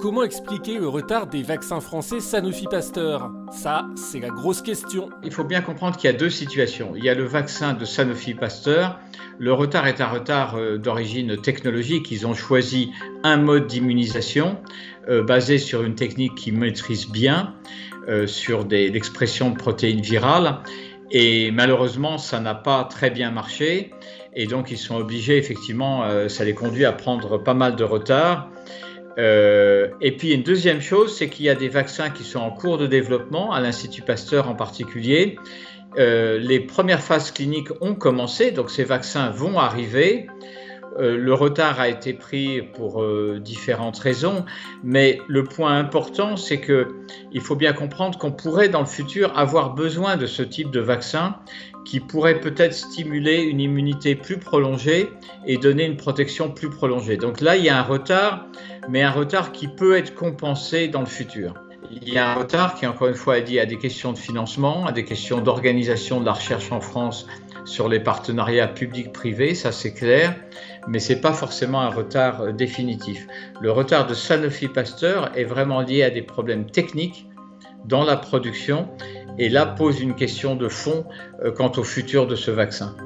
Comment expliquer le retard des vaccins français Sanofi Pasteur? Ça, c'est la grosse question. Il faut bien comprendre qu'il y a deux situations. Il y a le vaccin de Sanofi Pasteur. Le retard est un retard euh, d'origine technologique. Ils ont choisi un mode d'immunisation euh, basé sur une technique qu'ils maîtrisent bien, euh, sur l'expression de protéines virales. Et malheureusement, ça n'a pas très bien marché. Et donc, ils sont obligés, effectivement, ça les conduit à prendre pas mal de retard. Euh, et puis une deuxième chose, c'est qu'il y a des vaccins qui sont en cours de développement, à l'Institut Pasteur en particulier. Euh, les premières phases cliniques ont commencé, donc ces vaccins vont arriver. Euh, le retard a été pris pour différentes raisons, mais le point important, c'est que il faut bien comprendre qu'on pourrait dans le futur avoir besoin de ce type de vaccin qui pourrait peut-être stimuler une immunité plus prolongée et donner une protection plus prolongée. Donc là, il y a un retard, mais un retard qui peut être compensé dans le futur. Il y a un retard qui, encore une fois, est lié à des questions de financement, à des questions d'organisation de la recherche en France sur les partenariats publics-privés, ça c'est clair, mais ce n'est pas forcément un retard euh, définitif. Le retard de Sanofi Pasteur est vraiment lié à des problèmes techniques dans la production et là pose une question de fond euh, quant au futur de ce vaccin.